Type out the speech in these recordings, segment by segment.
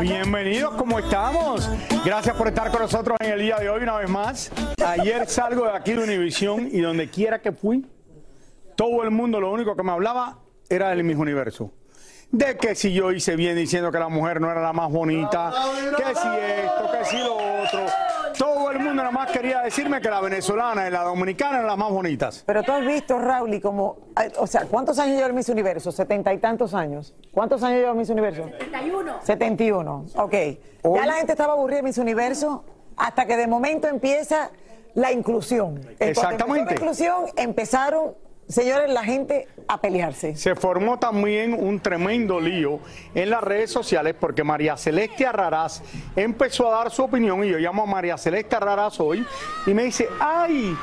Bienvenidos ¿cómo estamos? Gracias por estar con nosotros en el día de hoy una vez más. Ayer salgo de aquí de Univisión y donde quiera que fui, todo el mundo lo único que me hablaba era del Miss Universo. De que si yo hice bien diciendo que la mujer no era la más bonita, que si esto, que si lo otro. Todo el mundo nada más quería decirme que la venezolana y la dominicana eran las más bonitas. Pero tú has visto, Raúl, y como, o sea, ¿cuántos años lleva el Miss Universo? ¿Setenta y tantos años? ¿Cuántos años lleva el Miss Universo? 71. 71, ok. Hoy- Ya la gente estaba aburrida de Miss Universo hasta que de momento empieza la inclusión. Exactamente. La inclusión empezaron, señores, la gente a pelearse. Se formó también un tremendo lío en las redes sociales porque María Celeste Arraraz empezó a dar su opinión y yo llamo a María Celeste Arraraz hoy y me dice, ay,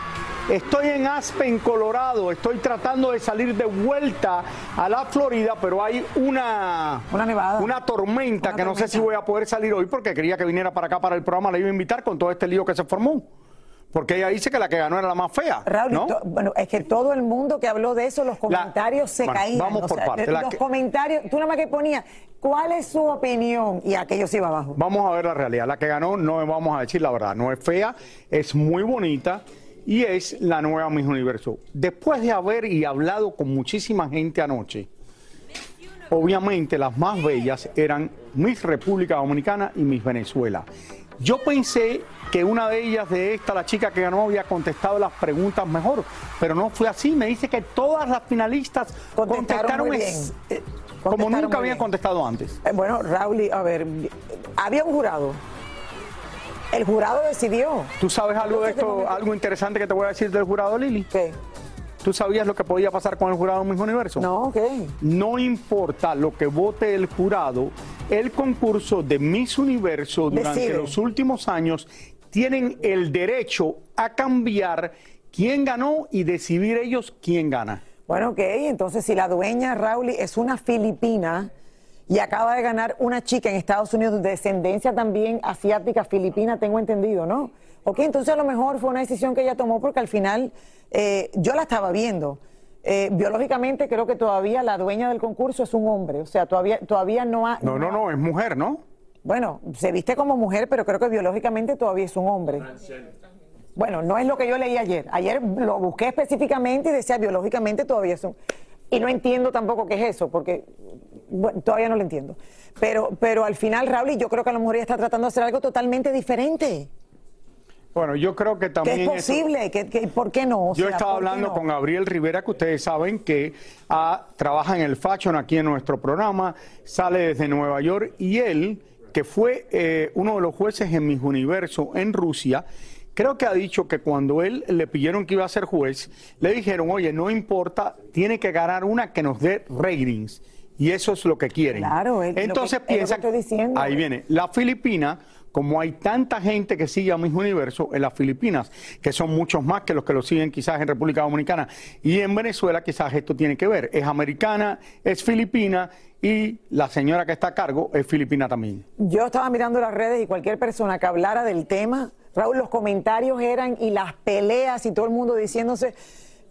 estoy en Aspen, Colorado, estoy tratando de salir de vuelta a la Florida, pero hay una, Una nevada. una tormenta Una que no sé si voy a poder salir hoy porque quería que viniera para acá para el programa, la iba a invitar con todo este lío que se formó. Porque ella dice que la que ganó era la más fea. Raúl, ¿no? bueno, es que todo el mundo que habló de eso, los comentarios se bueno, caían. vamos por sea, de- La los que- comentarios, tú nada más que ponías, ¿cuál es su opinión? Y aquello se iba abajo. Vamos a ver la realidad. La que ganó, no vamos a decir la verdad, no es fea, es muy bonita y es la nueva Miss Universo. Después de haber y hablado con muchísima gente anoche, obviamente las más bellas eran Miss República Dominicana y Miss Venezuela. Yo pensé que una de ellas, de esta, la chica que ganó, había contestado las preguntas mejor, pero no fue así. Me dice que todas las finalistas Contestaron contestaron, muy es- bien. eh, como nunca habían bien. contestado antes. Eh, bueno, Raúl, a ver, había un jurado. El jurado decidió. ¿Tú sabes algo de esto, algo interesante que te voy a decir del jurado, Lili? ¿Qué? ¿Tú sabías lo que podía pasar con el jurado Miss Universo? No, ¿qué? No importa lo que vote el jurado, el concurso de Miss Universo durante Decide. los últimos años tienen el derecho a cambiar quién ganó y decidir ellos quién gana. Bueno, ok, entonces si la dueña, Raúl, es una filipina y acaba de ganar una chica en Estados Unidos de descendencia también asiática, filipina, tengo entendido, ¿no? Ok, entonces a lo mejor fue una decisión que ella tomó porque al final eh, yo la estaba viendo. Eh, biológicamente creo que todavía la dueña del concurso es un hombre, o sea, todavía, todavía no ha... No, no, no, es mujer, ¿no? Bueno, se viste como mujer, pero creo que biológicamente todavía es un hombre. Bueno, no es lo que yo leí ayer. Ayer lo busqué específicamente y decía biológicamente todavía es un... Y no entiendo tampoco qué es eso, porque bueno, todavía no lo entiendo. Pero, pero al final, Raúl, y yo creo que a lo mejor ella está tratando de hacer algo totalmente diferente. Bueno, yo creo que Que también... es eso- posible, que, que- ¿por qué no? O Yo sea, estaba ¿por qué hablando no? con Gabriel Rivera, que ustedes saben que ah, trabaja en el fashion aquí en nuestro programa, sale desde Nueva York y él, que fue eh, uno de los jueces en Miss Universo en Rusia, creo que ha dicho que cuando él le pidieron que iba a ser juez, le dijeron, oye, no importa, tiene que ganar una que nos dé ratings. Y eso es lo que quieren. Claro, es lo que- Entonces es lo que piensa, estoy diciendo. ahí viene, la Filipina, como hay tanta gente que sigue a Miss Universo en las Filipinas, que son muchos más que los que lo siguen quizás en República Dominicana, y en Venezuela quizás esto tiene que ver. Es americana, es filipina y la señora que está a cargo es filipina también. Yo estaba mirando las redes y cualquier persona que hablara del tema, Raúl, los comentarios eran y las peleas y todo el mundo diciéndose.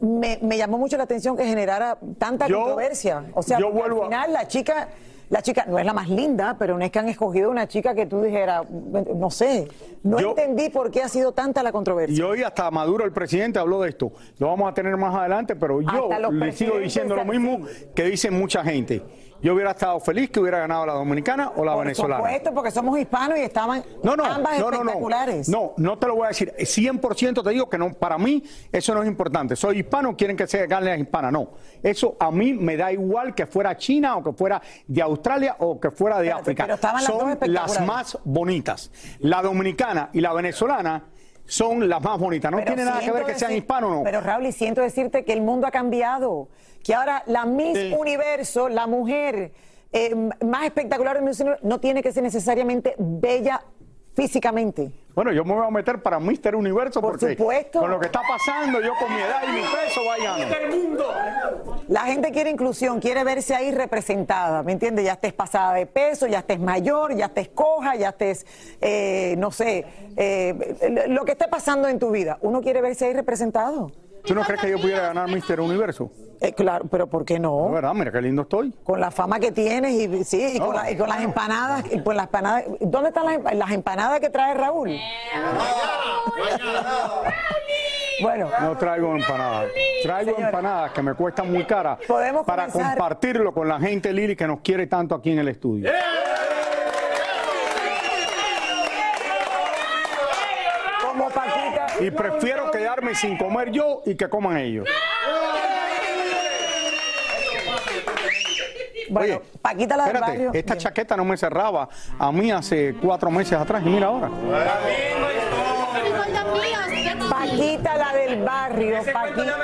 Me, me llamó mucho la atención que generara tanta Yo- controversia. O sea, yo a- al final la chica, la chica no es la más linda, pero no es que han escogido una chica que tú dijeras, no sé, no Yo- entendí por qué ha sido tanta la controversia. Y hoy hasta Maduro, el presidente, habló de esto. Lo vamos a tener más adelante, pero yo le sigo diciendo lo mismo que dicen mucha gente. Yo hubiera estado feliz que hubiera ganado la dominicana o la Por venezolana. supuesto, porque somos hispanos y estaban No, no, ambas no, no, no. espectaculares. No, no te lo voy a decir. 100% te digo que no, para mí eso no es importante. Soy hispano, quieren que se gane la hispana. No, eso a mí me da igual que fuera China o que fuera de Australia o que fuera de Espérate, África. pero estaban las dos son las más bonitas. La dominicana y la venezolana son las más bonitas. No Pero tiene nada que ver que sean hispanos o no. Pero Raúl, y siento decirte que el mundo ha cambiado. Que ahora la Miss Sí. Universo, la mujer eh, más espectacular del Miss Universo, no tiene que ser necesariamente bella físicamente. Bueno, yo me voy a meter para Mister Universo Por porque supuesto. con lo que está pasando, yo con mi edad y mi peso, vayan. La gente quiere inclusión, quiere verse ahí representada, ¿me entiendes? Ya estés pasada de peso, ya estés mayor, ya estés coja, ya estés, eh, no sé, eh, lo que esté pasando en tu vida. Uno quiere verse ahí representado. ¿Tú no crees que yo pudiera ganar Mister Universo? Eh, claro, pero ¿por qué No, no? verdad, mira qué lindo estoy. Con la fama que tienes y sí, y, No. con, la- y con las empanadas, y pues las empanadas, ¿dónde están las, las empanadas que trae Raúl? Bueno, No traigo empanadas. Traigo Señora. empanadas que me cuestan muy caras Podemos para comenzar. compartirlo con la gente Lili que nos quiere tanto aquí en el estudio. como Paquita. Y prefiero quedarme sin comer yo y que coman ellos. Bueno, Oye, Paquita la del Espérate, barrio. esta Bien. chaqueta no me cerraba a mí hace cuatro meses atrás y mira ahora. Paquita la del barrio. Paquita.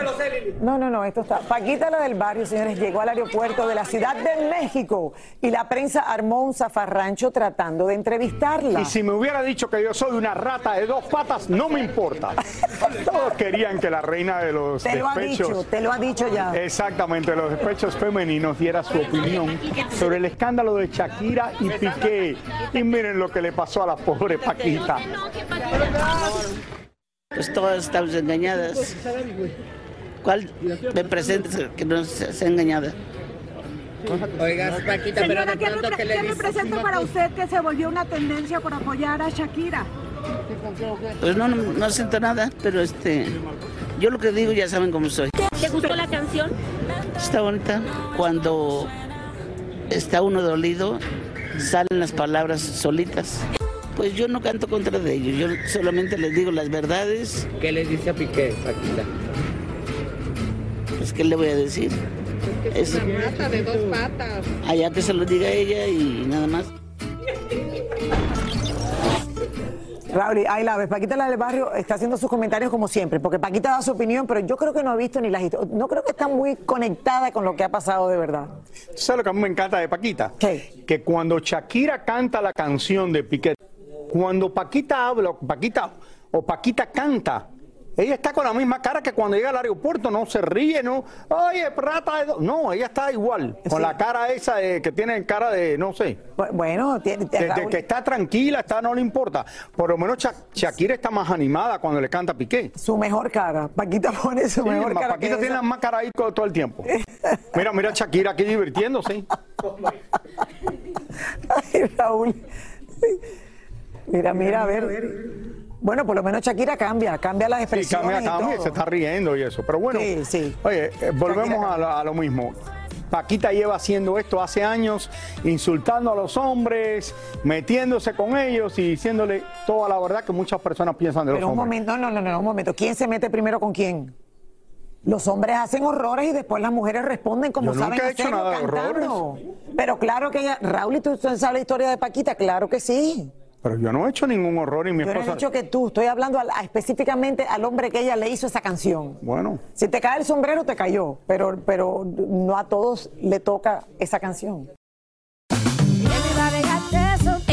No, no, no, esto está. Paquita la del barrio, señores, llegó al aeropuerto de la Ciudad de México y la prensa armó un zafarrancho tratando de entrevistarla. Y si me hubiera dicho que yo soy una rata de dos patas, no me importa. Todos querían que la reina de los Te lo ha despechos dicho, te lo ha dicho ya. Exactamente, los despechos femeninos diera su opinión sobre el escándalo de Shakira y Piqué. Y miren lo que le pasó a la pobre Paquita. Pues todas estamos engañadas. ¿Cuál me presentes que no sea engañada? Oiga, Paquita, pero Señora, de ¿qué, pronto, ¿qué le qué dice? representa para usted que se volvió una tendencia por apoyar a Shakira? Pues no, no, no siento nada, pero este, yo lo que digo ya saben cómo soy. ¿Te gustó la canción? Está bonita. Cuando está uno dolido, salen las palabras solitas. Pues yo no canto contra de ellos, yo solamente les digo las verdades, ¿Qué le dice a Piqué, Paquita? pues ¿qué le voy a decir? Es Rata de dos patas. allá que se lo diga ella y nada más. Raúl, ahí la ves. Paquita la del barrio está haciendo sus comentarios como siempre, porque Paquita da su opinión, pero yo creo que no ha visto ni las historias. No creo que está muy conectada con lo que ha pasado de verdad. ¿Tú ¿Sabes lo que a mí me encanta de Paquita? ¿Qué? Que cuando Shakira canta la canción de Piqué, cuando Paquita habla, o Paquita o Paquita canta, ella está con la misma cara que cuando llega al aeropuerto, no se ríe, no, oye, rata de do-". No, ella está igual, con Sí. la cara esa de- que tiene cara de, no sé, Bu- Bueno, tiene, de, que está tranquila, está, no le importa. Por lo menos Sha- Shakira está más animada cuando le canta a Piqué. su mejor cara. Paquita pone su Sí, mejor cara. Paquita que tiene esa. la más cara ahí todo el tiempo. Mira, mira a Shakira aquí divirtiéndose. Ay, Raúl. Mira, mira, a ver. Bueno, por lo menos Shakira cambia, cambia las Sí, expresiones. cambia, y cambia, todo. se está riendo y eso. Pero bueno, Sí, sí. oye, eh, volvemos a lo, a lo mismo. Paquita lleva haciendo esto hace años, insultando a los hombres, metiéndose con ellos y diciéndole toda la verdad que muchas personas piensan de Pero los un hombres. momento, no, no, no, un momento. ¿Quién se mete primero con quién? Los hombres hacen horrores y después las mujeres responden como Yo nunca saben he hecho hacerlo, nada de cantando. Pero claro que ella, Raúl, ¿y tú sabes la historia de Paquita? Claro que sí. Pero yo no he hecho ningún horror y mi Yo no he esposa... dicho que tú, estoy hablando a- específicamente al hombre que ella le hizo esa canción. Bueno, Si te cae el sombrero, te cayó, pero, pero no a todos le toca esa canción.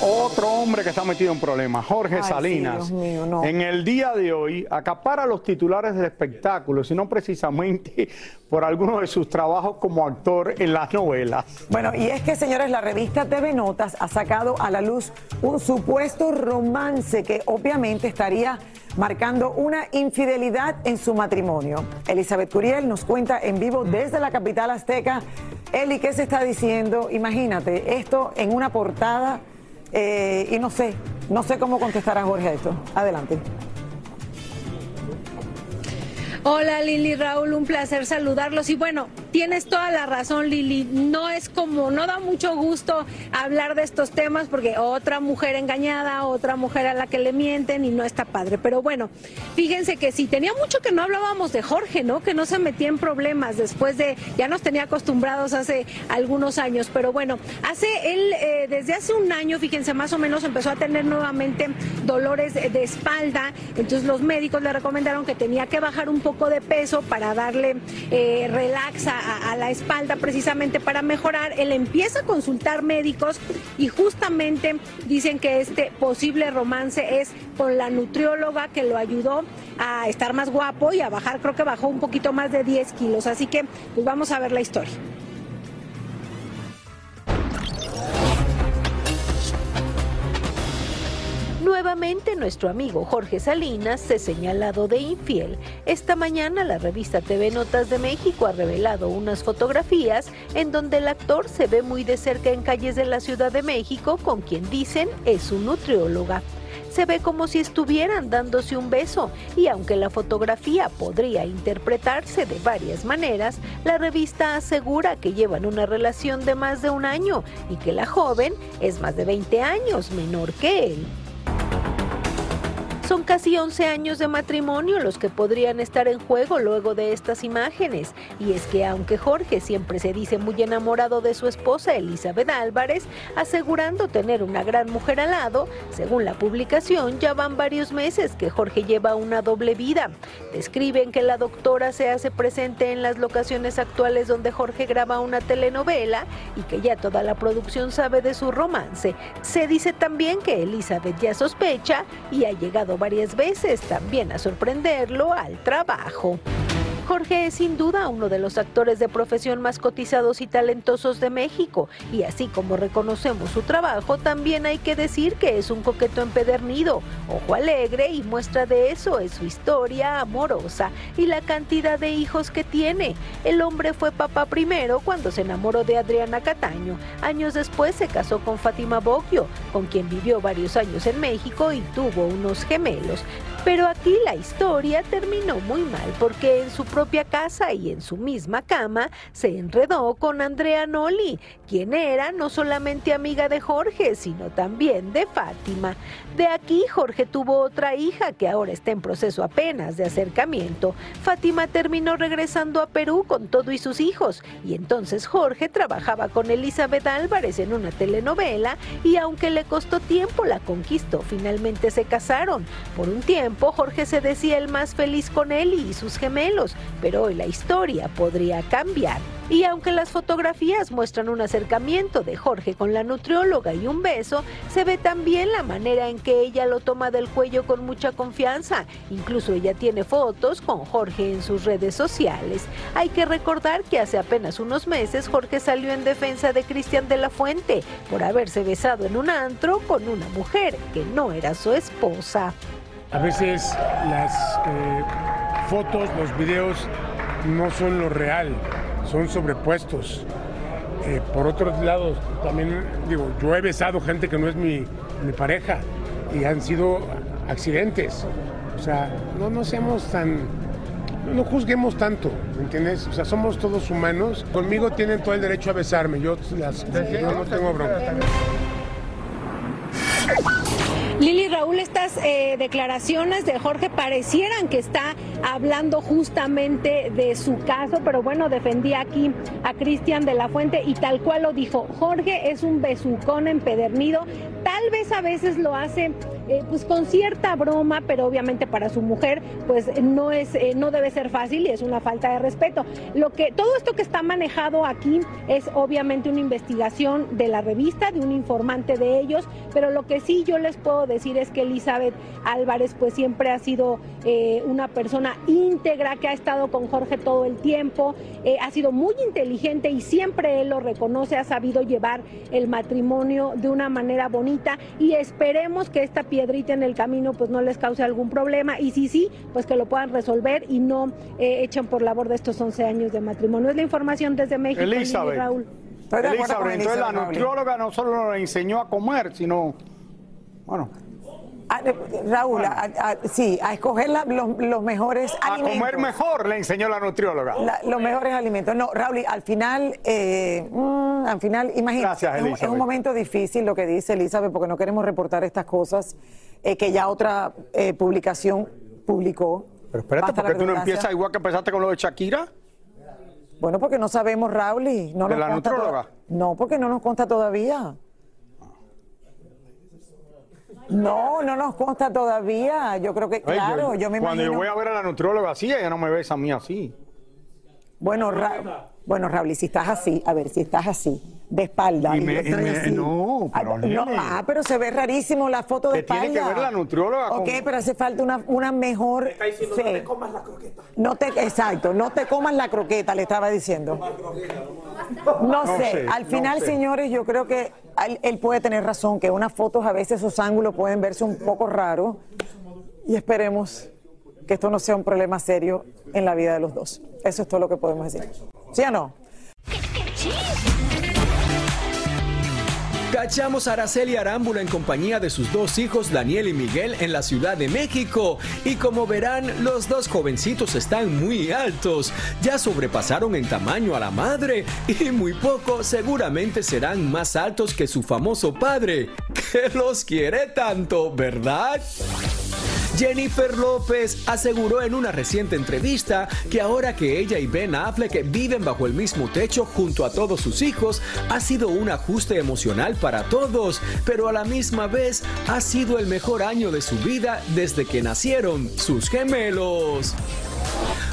Otro hombre que está metido en problemas, Jorge Ay, sí, Salinas. Dios mío, no. En el día de hoy acapara los titulares del espectáculo, sino precisamente por algunos de sus trabajos como actor en las novelas. Bueno, y es que, señores, la revista TV Notas ha sacado a la luz un supuesto romance que obviamente estaría marcando una infidelidad en su matrimonio. Elizabeth Curiel nos cuenta en vivo desde la capital azteca. Eli, ¿qué se está diciendo? Imagínate, esto en una portada eh, y no sé, no sé cómo contestar a Jorge a esto. Adelante. Hola Lili Raúl, un placer saludarlos. Y bueno, tienes toda la razón Lili, no es como, no da mucho gusto hablar de estos temas porque otra mujer engañada, otra mujer a la que le mienten y no está padre. Pero bueno, fíjense que sí, tenía mucho que no hablábamos de Jorge, ¿no? Que no se metía en problemas después de, ya nos tenía acostumbrados hace algunos años. Pero bueno, hace él, eh, desde hace un año, fíjense, más o menos empezó a tener nuevamente dolores de espalda. Entonces los médicos le recomendaron que tenía que bajar un poco de peso para darle eh, relax a, la espalda precisamente para mejorar. Él empieza a consultar médicos y justamente dicen que este posible romance es con la nutrióloga que lo ayudó a estar más guapo y a bajar, creo que bajó un poquito más de 10 kilos. Así que pues vamos a ver la historia. Nuevamente nuestro amigo Jorge Salinas se señalado de infiel. Esta mañana la revista TV Notas de México ha revelado unas fotografías en donde el actor se ve muy de cerca en calles de la Ciudad de México con quien dicen es su nutrióloga. Se ve como si estuvieran dándose un beso y aunque la fotografía podría interpretarse de varias maneras, la revista asegura que llevan una relación de más de un año y que la joven es más de 20 años menor que él. Son casi 11 años de matrimonio los que podrían estar en juego luego de estas imágenes. Y es que aunque Jorge siempre se dice muy enamorado de su esposa Elizabeth Álvarez, asegurando tener una gran mujer al lado, según la publicación ya van varios meses que Jorge lleva una doble vida. Describen que la doctora se hace presente en las locaciones actuales donde Jorge graba una telenovela y que ya toda la producción sabe de su romance. Se dice también que Elizabeth ya sospecha y ha llegado varias veces también a sorprenderlo al trabajo. Jorge es sin duda uno de los actores de profesión más cotizados y talentosos de México, y así como reconocemos su trabajo, también hay que decir que es un coqueto empedernido, ojo alegre y muestra de eso es su historia amorosa y la cantidad de hijos que tiene. El hombre fue papá primero cuando se enamoró de Adriana Cataño, años después se casó con Fátima Boggio, con quien vivió varios años en México y tuvo unos gemelos. Pero aquí la historia terminó muy mal porque en su propia casa y en su misma cama se enredó con Andrea Noli, quien era no solamente amiga de Jorge, sino también de Fátima. De aquí Jorge tuvo otra hija que ahora está en proceso apenas de acercamiento. Fátima terminó regresando a Perú con todo y sus hijos y entonces Jorge trabajaba con Elizabeth Álvarez en una telenovela y aunque le costó tiempo la conquistó, finalmente se casaron. Por un tiempo Jorge se decía el más feliz con él y sus gemelos, pero hoy la historia podría cambiar. Y aunque las fotografías muestran un acercamiento de Jorge con la nutrióloga y un beso, se ve también la manera en que ella lo toma del cuello con mucha confianza. Incluso ella tiene fotos con Jorge en sus redes sociales. Hay que recordar que hace apenas unos meses Jorge salió en defensa de Cristian de la Fuente por haberse besado en un antro con una mujer que no era su esposa. A veces las eh, fotos, los videos no son lo real, son sobrepuestos. Eh, por otros lados, también digo, yo he besado gente que no es mi, mi pareja y han sido accidentes. O sea, no, no seamos tan, no juzguemos tanto, ¿me entiendes? O sea, somos todos humanos. Conmigo tienen todo el derecho a besarme, yo, las, yo no tengo bronca. Lili Raúl, estas eh, declaraciones de Jorge parecieran que está hablando justamente de su caso, pero bueno, defendía aquí a Cristian de la Fuente y tal cual lo dijo. Jorge es un besucón empedernido, tal vez a veces lo hace eh, pues con cierta broma, pero obviamente para su mujer pues no es eh, no debe ser fácil y es una falta de respeto. Lo que todo esto que está manejado aquí es obviamente una investigación de la revista, de un informante de ellos, pero lo que sí yo les puedo decir es que Elizabeth Álvarez pues siempre ha sido eh, una persona íntegra que ha estado con Jorge todo el tiempo, ha sido muy inteligente y siempre él lo reconoce, ha sabido llevar el matrimonio de una manera bonita y esperemos que esta piedrita en el camino pues no les cause algún problema y si sí, pues que lo puedan resolver y no eh, echen por la borda estos 11 años de matrimonio. Es la información desde México, Lili Elizabeth. Raúl. Elizabeth, entonces la nutrióloga no solo le enseñó a comer, sino, bueno, Ah, Raúl, a- a- sí, a escoger la- los, los mejores a alimentos. comer mejor le enseñó la nutrióloga. La- los mejores alimentos. No, Raúl, al final, eh, mm, al final, imagínate, Gracias, es, un- es un momento difícil lo que dice Elizabeth, porque no queremos reportar estas cosas eh, que ya otra eh, publicación publicó. Pero espérate, ¿por qué tú no empiezas igual que empezaste con lo de Shakira? Bueno, porque no sabemos, Raúl, y no ¿De nos la nutrióloga? No, porque no nos consta todavía. No, no nos consta todavía. Yo creo que, Oye, claro, yo, me Cuando imagino. yo voy a ver a la nutrióloga así, ella no me besa a mí así. Bueno, Ra- bueno, Raúl, si estás así, a ver, si estás así, de espalda. Y y me- yo estoy y me- así. no, pero Ah, nene. ah, pero se ve rarísimo la foto de Que tiene espalda. que ver la nutrióloga Ok, con- pero hace falta una, una mejor. sí. no te comas la croqueta. No te, exacto, no te comas la croqueta, le estaba diciendo. No No sé, al no final, sé. señores, yo creo que él, él puede tener razón, que unas fotos a veces esos ángulos pueden verse un poco raros y esperemos que esto no sea un problema serio en la vida de los dos. Eso es todo lo que podemos decir. ¿Sí o no? Cachamos a Araceli Arámbula en compañía de sus dos hijos Daniel y Miguel en la Ciudad de México. Y como verán, los dos jovencitos están muy altos. Ya sobrepasaron en tamaño a la madre. Y muy poco seguramente serán más altos que su famoso padre. Que los quiere tanto, ¿verdad? Jennifer López aseguró en una reciente entrevista que ahora que ella y Ben Affleck viven bajo el mismo techo junto a todos sus hijos, ha sido un ajuste emocional para todos, pero a la misma vez ha sido el mejor año de su vida desde que nacieron sus gemelos.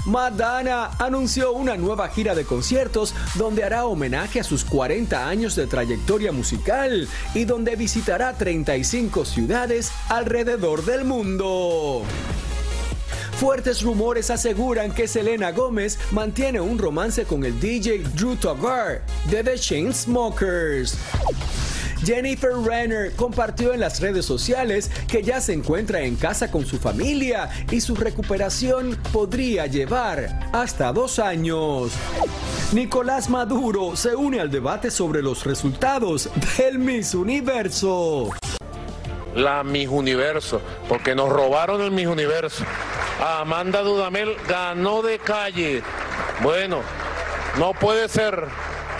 Madonna anunció una nueva gira de conciertos donde hará homenaje a sus 40 años de trayectoria musical y donde visitará 35 ciudades alrededor del mundo. Fuertes rumores aseguran que Selena Gómez mantiene un romance con el DJ Drew Togar de The Chainsmokers. Jennifer Renner compartió en las redes sociales que ya se encuentra en casa con su familia y su recuperación podría llevar hasta dos años. Nicolás Maduro se une al debate sobre los resultados del Miss Universo. la Miss Universo, porque nos robaron el Miss Universo. Amanda Dudamel ganó de calle. Bueno, no puede ser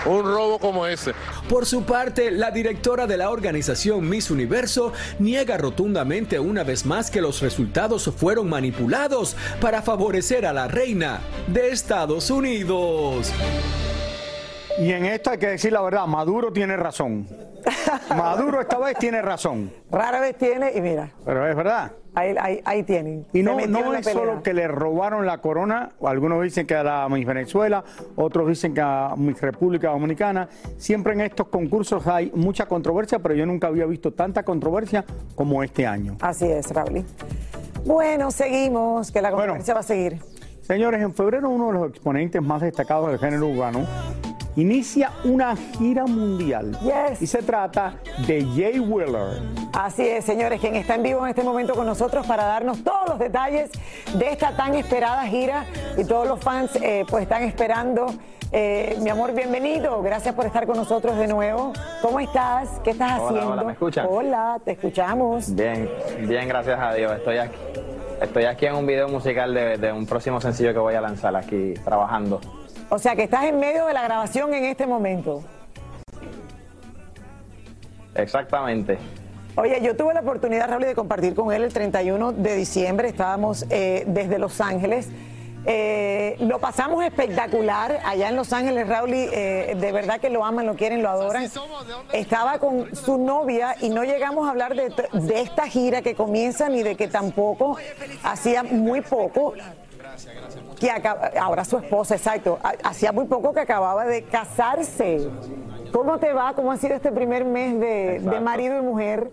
un robo como ese. Por su parte, la directora de la organización Miss Universo niega rotundamente una vez más que los resultados fueron manipulados para favorecer a la reina de Estados Unidos. Y en esto hay que decir la verdad, Maduro tiene razón. Maduro esta vez tiene razón. Rara vez tiene, y mira. Pero es verdad. Ahí, ahí, ahí tienen. Y no, es solo que le robaron la corona, algunos dicen que a la Miss Venezuela, otros dicen que a Miss República Dominicana. Siempre en estos concursos hay mucha controversia, pero yo nunca había visto tanta controversia como este año. Así es, Raúl. Bueno, seguimos, que la controversia va a seguir. Señores, en febrero uno de los exponentes más destacados del género urbano inicia una gira mundial. Y se trata de Jay Wheeler. Así es, señores, quien está en vivo en este momento con nosotros para darnos todos los detalles de esta tan esperada gira y todos los fans eh, pues están esperando. Eh, mi amor, bienvenido. Gracias por estar con nosotros de nuevo. ¿Cómo estás? ¿Qué estás Hola, haciendo? hola, ¿me escuchan? Hola, te escuchamos. Bien, bien, gracias a Dios. Estoy aquí. Estoy aquí en un video musical de, de un próximo sencillo que voy a lanzar aquí trabajando. O sea que estás en medio de la grabación en este momento. Exactamente. Oye, yo tuve la oportunidad, Raúl, de compartir con él el 31 de diciembre. Estábamos eh, desde Los Ángeles. Eh, lo pasamos espectacular allá en Los Ángeles, Raúl. eh, de verdad que lo aman, lo quieren, lo adoran. Estaba con su novia y no llegamos a hablar de, de esta gira que comienza ni de que tampoco hacía muy poco que acaba- ahora su esposa, exacto, ha- hacía muy poco que acababa de casarse. ¿Cómo te va? ¿Cómo ha sido este primer mes de, marido y mujer?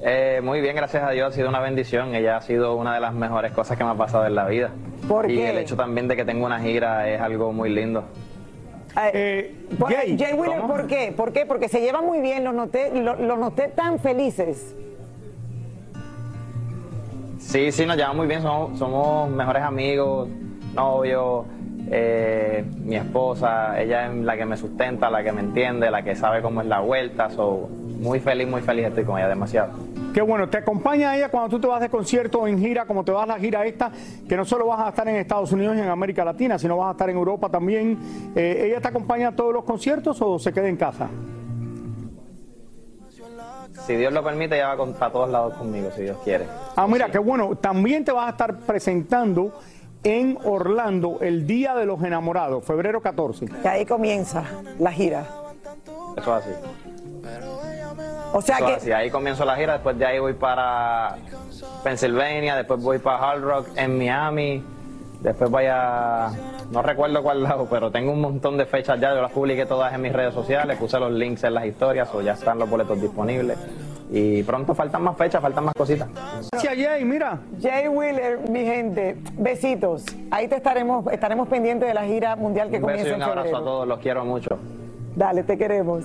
Eh, muy bien, gracias a Dios. Ha sido una bendición. Ella ha sido una de las mejores cosas que me ha pasado en la vida. ¿Por y qué? el hecho también de que tengo una gira es algo muy lindo. Por- Jay, Wheeler, ¿por qué? ¿Por qué? Porque se llevan muy bien, los noté, lo- los noté tan felices. Sí, sí, nos llevamos muy bien. Somos, somos mejores amigos, novios. eh, mi esposa, ella es la que me sustenta, la que me entiende, la que sabe cómo es la vuelta. So, muy feliz, muy feliz estoy con ella, demasiado. Qué bueno, te acompaña ella cuando tú te vas de concierto en gira, como te vas a la gira esta, que no solo vas a estar en Estados Unidos y en América Latina, sino vas a estar en Europa también. Eh, ¿Ella te acompaña a todos los conciertos o se queda en casa? Si Dios lo permite, ella va con- para todos lados conmigo, si Dios quiere. Ah, mira, qué bueno. También te vas a estar presentando en Orlando el Día de los Enamorados, febrero 14. Que ahí comienza la gira. Eso es así. O sea Eso que es así. Ahí comienzo la gira, después de ahí voy para Pennsylvania, después voy para Hard Rock en Miami, después voy a... No recuerdo cuál lado, pero tengo un montón de fechas ya, yo las publiqué todas en mis redes sociales, puse los links en las historias, o ya están los boletos disponibles. Y pronto faltan más fechas, faltan más cositas. Gracias, Jay, mira. Jay Wheeler, mi gente, besitos. Ahí te estaremos, estaremos pendientes de la gira mundial que Un beso comienza y en un abrazo a febrero. todos, los quiero mucho. Dale, te queremos.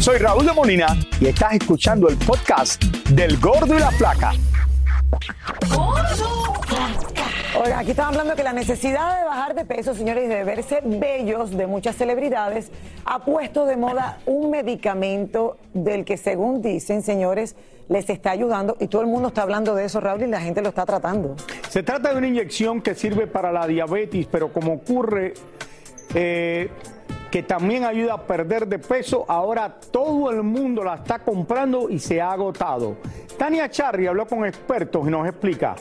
Soy Raúl de Molina y estás escuchando el podcast del Gordo y la Flaca. Oiga, aquí estamos hablando que la necesidad de bajar de peso, señores, y de verse bellos de muchas celebridades, ha puesto de moda un medicamento del que, según dicen, señores, les está ayudando y todo el mundo está hablando de eso, Raúl, y la gente lo está tratando. Se trata de una inyección que sirve para la diabetes, pero como ocurre, eh, que también ayuda a perder de peso. Ahora todo el mundo la está comprando y se ha agotado. Tania Charri habló con expertos y nos explica.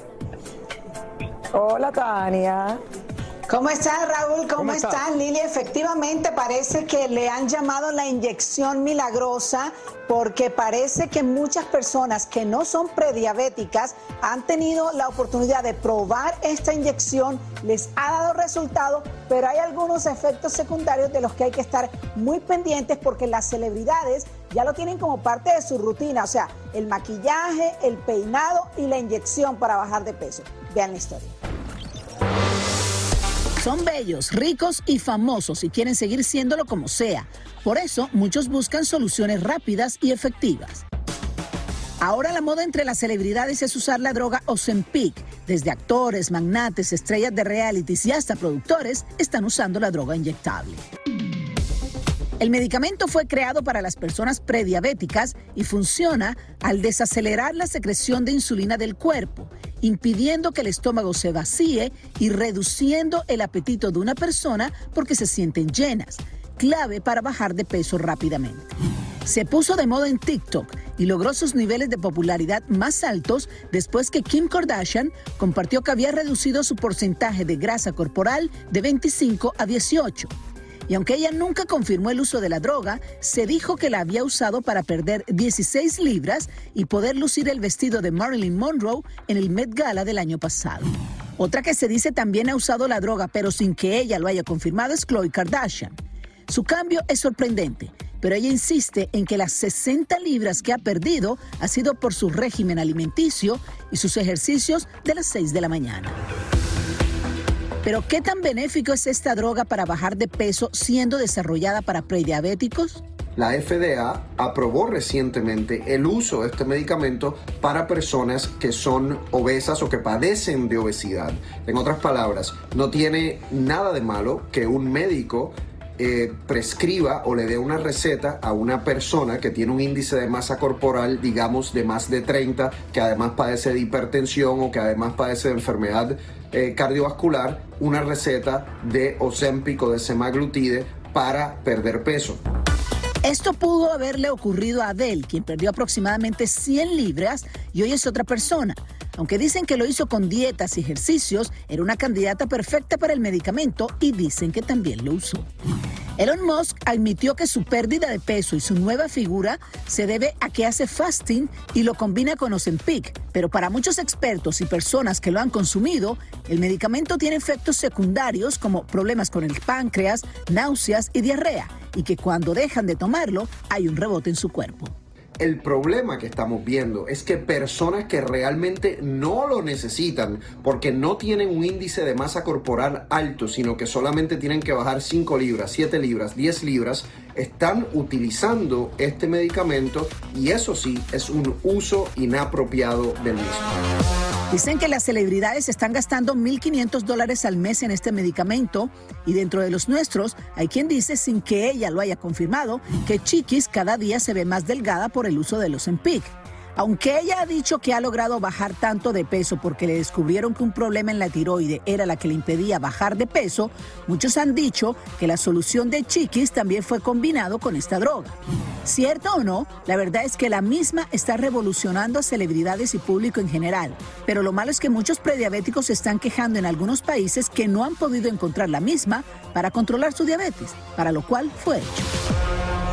Hola, Tania. ¿Cómo estás, Raúl? ¿Cómo, ¿Cómo estás, estás? Lili? Efectivamente, parece que le han llamado la inyección milagrosa porque parece que muchas personas que no son prediabéticas han tenido la oportunidad de probar esta inyección, les ha dado resultado, pero hay algunos efectos secundarios de los que hay que estar muy pendientes porque las celebridades ya lo tienen como parte de su rutina, o sea, el maquillaje, el peinado y la inyección para bajar de peso. Vean la historia. Son bellos, ricos y famosos y quieren seguir siéndolo como sea. Por eso, muchos buscan soluciones rápidas y efectivas. Ahora la moda entre las celebridades es usar la droga Ozempic. Desde actores, magnates, estrellas de realities y hasta productores están usando la droga inyectable. El medicamento fue creado para las personas prediabéticas y funciona al desacelerar la secreción de insulina del cuerpo, impidiendo que el estómago se vacíe y reduciendo el apetito de una persona porque se sienten llenas, clave para bajar de peso rápidamente. Se puso de moda en TikTok y logró sus niveles de popularidad más altos después que Kim Kardashian compartió que había reducido su porcentaje de grasa corporal de 25 a 18. Y aunque ella nunca confirmó el uso de la droga, se dijo que la había usado para perder 16 libras y poder lucir el vestido de Marilyn Monroe en el Met Gala del año pasado. Otra que se dice también ha usado la droga, pero sin que ella lo haya confirmado, es Khloe Kardashian. Su cambio es sorprendente, pero ella insiste en que las 60 libras que ha perdido ha sido por su régimen alimenticio y sus ejercicios de las 6 de la mañana. Pero ¿qué tan benéfico es esta droga para bajar de peso siendo desarrollada para prediabéticos? La FDA aprobó recientemente el uso de este medicamento para personas que son obesas o que padecen de obesidad. En otras palabras, no tiene nada de malo que un médico eh, prescriba o le dé una receta a una persona que tiene un índice de masa corporal, digamos, de más de 30, que además padece de hipertensión o que además padece de enfermedad eh, cardiovascular, una receta de Ozempic de semaglutide para perder peso. Esto pudo haberle ocurrido a Adele, quien perdió aproximadamente 100 libras y hoy es otra persona. Aunque dicen que lo hizo con dietas y ejercicios, era una candidata perfecta para el medicamento y dicen que también lo usó. Elon Musk admitió que su pérdida de peso y su nueva figura se debe a que hace fasting y lo combina con Ozempic, pero para muchos expertos y personas que lo han consumido, el medicamento tiene efectos secundarios como problemas con el páncreas, náuseas y diarrea, y que cuando dejan de tomarlo hay un rebote en su cuerpo. El problema que estamos viendo es que personas que realmente no lo necesitan porque no tienen un índice de masa corporal alto, sino que solamente tienen que bajar 5 libras, 7 libras, 10 libras, están utilizando este medicamento y eso sí es un uso inapropiado del mismo. Dicen que las celebridades están gastando 1.500 dólares al mes en este medicamento y dentro de los nuestros hay quien dice, sin que ella lo haya confirmado, que Chiquis cada día se ve más delgada por el uso de los Empic. Aunque ella ha dicho que ha logrado bajar tanto de peso porque le descubrieron que un problema en la tiroide era la que le impedía bajar de peso, muchos han dicho que la solución de Chiquis también fue combinado con esta droga. Cierto o no, la verdad es que la misma está revolucionando a celebridades y público en general, pero lo malo es que muchos prediabéticos se están quejando en algunos países que no han podido encontrar la misma para controlar su diabetes, para lo cual fue hecho.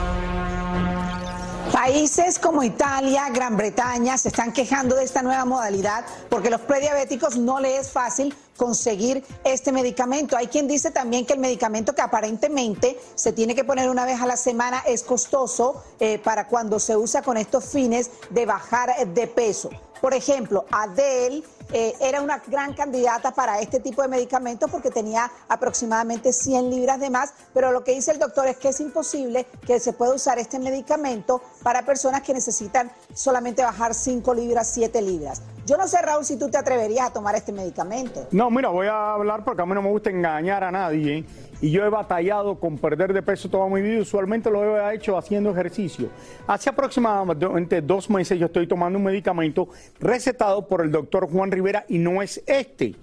Países como Italia, Gran Bretaña se están quejando de esta nueva modalidad porque los prediabéticos no les es fácil conseguir este medicamento. Hay quien dice también que el medicamento que aparentemente se tiene que poner una vez a la semana es costoso eh, para cuando se usa con estos fines de bajar de peso. Por ejemplo, Adele eh, era una gran candidata para este tipo de medicamentos porque tenía aproximadamente 100 libras de más, pero lo que dice el doctor es que es imposible que se pueda usar este medicamento para personas que necesitan solamente bajar 5 libras, 7 libras. Yo no sé, Raúl, si tú te atreverías a tomar este medicamento. No, mira, voy a hablar porque a mí no me gusta engañar a nadie. Y yo he batallado con perder de peso toda mi vida. Usualmente lo he hecho haciendo ejercicio. Hace aproximadamente dos meses yo estoy tomando un medicamento recetado por el doctor Juan Rivera y no es este.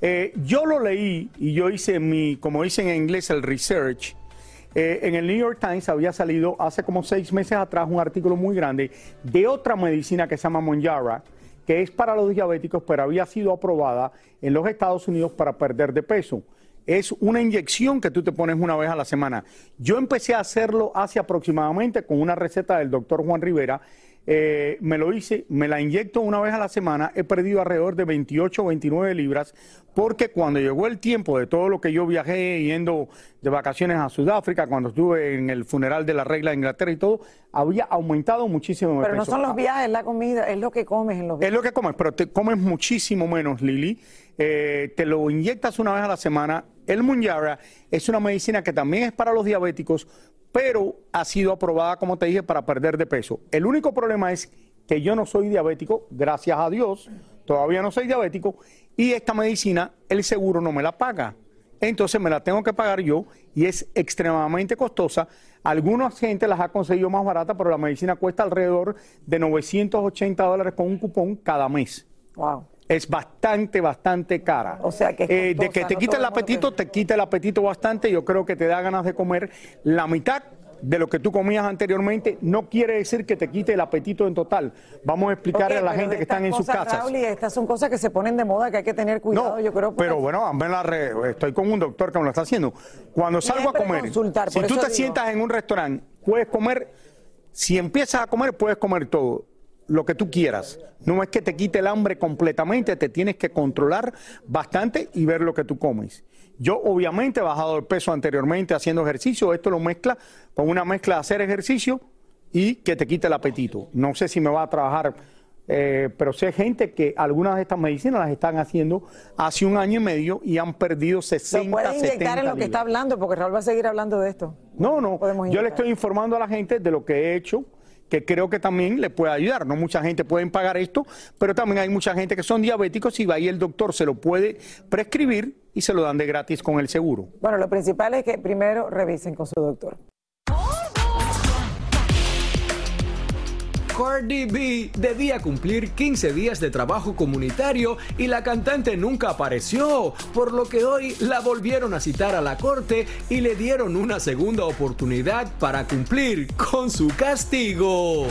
Eh, yo lo leí y yo hice mi, como dicen en inglés, el research. eh, en el New York Times había salido hace como seis meses atrás un artículo muy grande de otra medicina que se llama Monjara, que es para los diabéticos, pero había sido aprobada en los Estados Unidos para perder de peso. Es una inyección que tú te pones una vez a la semana. Yo empecé a hacerlo hace aproximadamente con una receta del doctor Juan Rivera. Eh, me lo hice, me la inyecto una vez a la semana, he perdido alrededor de 28 o 29 libras, porque cuando llegó el tiempo de todo lo que yo viajé yendo de vacaciones a Sudáfrica, cuando estuve en el funeral de la regla de Inglaterra y todo, había aumentado muchísimo Pero no peso. son los viajes, es la comida, es lo que comes en los Es viajes. lo que comes, pero te comes muchísimo menos, Lili. Eh, te lo inyectas una vez a la semana. El Munyara es una medicina que también es para los diabéticos, pero ha sido aprobada, como te dije, para perder de peso. El único problema es que yo no soy diabético, gracias a Dios, todavía no soy diabético, y esta medicina el seguro no me la paga. Entonces me la tengo que pagar yo y es extremadamente costosa. Alguna gente las ha conseguido más barata, pero la medicina cuesta alrededor de 980 dólares con un cupón cada mes. Wow. Es bastante, bastante cara. O sea que es de que te no quita el apetito, te quita el apetito bastante. Yo creo que te da ganas de comer la mitad de lo que tú comías anteriormente. No quiere decir que te quite el apetito en total. Vamos a explicarle a la gente que están en sus casas. Raúl, y estas son cosas que se ponen de moda que hay que tener cuidado, yo creo. Pero bueno, re- estoy con un doctor que me lo está haciendo. Cuando salgo a comer, si tú te digo. sientas en un restaurante, puedes comer, si empiezas a comer, puedes comer todo, lo que tú quieras. No es que te quite el hambre completamente, te tienes que controlar bastante y ver lo que tú comes. Yo obviamente he bajado el peso anteriormente haciendo ejercicio, esto lo mezcla con una mezcla de hacer ejercicio y que te quite el apetito. No sé si me va a trabajar eh, pero sé gente que algunas de estas medicinas las están haciendo hace un año y medio y han perdido 60, Lo puedes 70 inyectar en lo que libras. está hablando, porque Raúl va a seguir hablando de esto. No, no, yo le estoy informando a la gente de lo que he hecho, que creo que también le puede ayudar. No mucha gente puede pagar esto, pero también hay mucha gente que son diabéticos y va ahí el doctor se lo puede prescribir y se lo dan de gratis con el seguro. Bueno, lo principal es que primero revisen con su doctor. Cardi B debía cumplir 15 días de trabajo comunitario y la cantante nunca apareció, por lo que hoy la volvieron a citar a la corte y le dieron una segunda oportunidad para cumplir con su castigo.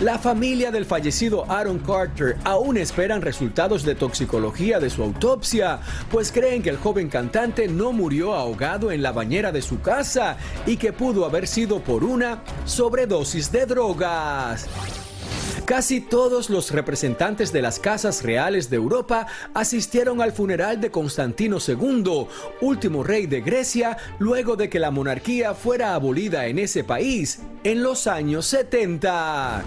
La familia del fallecido Aaron Carter aún esperan resultados de toxicología de su autopsia, pues creen que el joven cantante no murió ahogado en la bañera de su casa y que pudo haber sido por una sobredosis de drogas. Casi todos los representantes de las casas reales de Europa asistieron al funeral de Constantino II, último rey de Grecia, luego de que la monarquía fuera abolida en ese país en los años 70.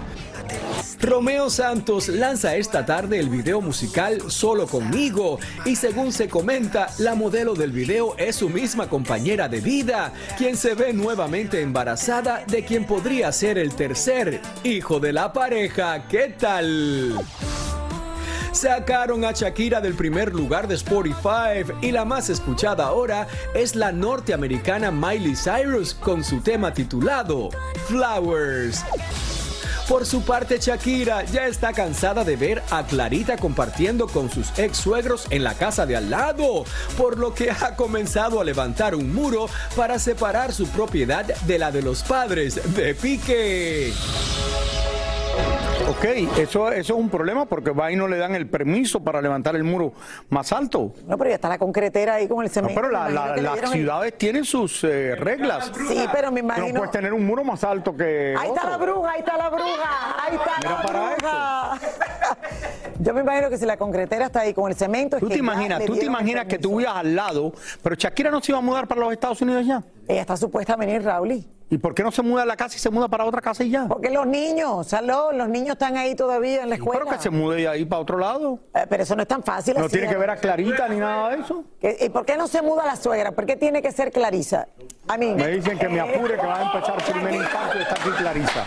Romeo Santos lanza esta tarde el video musical Solo conmigo y según se comenta, la modelo del video es su misma compañera de vida, quien se ve nuevamente embarazada de quien podría ser el tercer hijo de la pareja. ¿Qué tal? Sacaron a Shakira del primer lugar de Spotify y la más escuchada ahora es la norteamericana Miley Cyrus con su tema titulado Flowers. Por su parte, Shakira ya está cansada de ver a Clarita compartiendo con sus ex suegros en la casa de al lado, por lo que ha comenzado a levantar un muro para separar su propiedad de la de los padres de Pique. Ok, eso, eso es un problema porque va y no le dan el permiso para levantar el muro más alto. No, pero ya está la concretera ahí con el No, cemento. pero la- la- las el- ciudades tienen sus eh, reglas. Sí, pero me No imagino. puedes tener un muro más alto que. Ahí está la bruja, ahí está la bruja, ahí está Mira la para bruja. Yo me imagino que si la concretera está ahí con el cemento. Tú te imaginas, tú te imaginas que tú vivas al lado, pero Shakira no se iba a mudar para los Estados Unidos ya. Ella está supuesta a venir, Raúl. ¿Y por qué no se muda a la casa y se muda para otra casa y ya? Porque los niños, salud, los niños están ahí todavía en la escuela. Pero que se mude de ahí para otro lado. Eh, pero eso no es tan fácil. No así, tiene que ver a. Clarita ni nada de eso. ¿Qué- ¿Y por qué no se muda la suegra? ¿Por qué tiene que ser Clarisa? A mí. Me dicen que me apure, que va a empezar primer instante y está aquí Clarisa.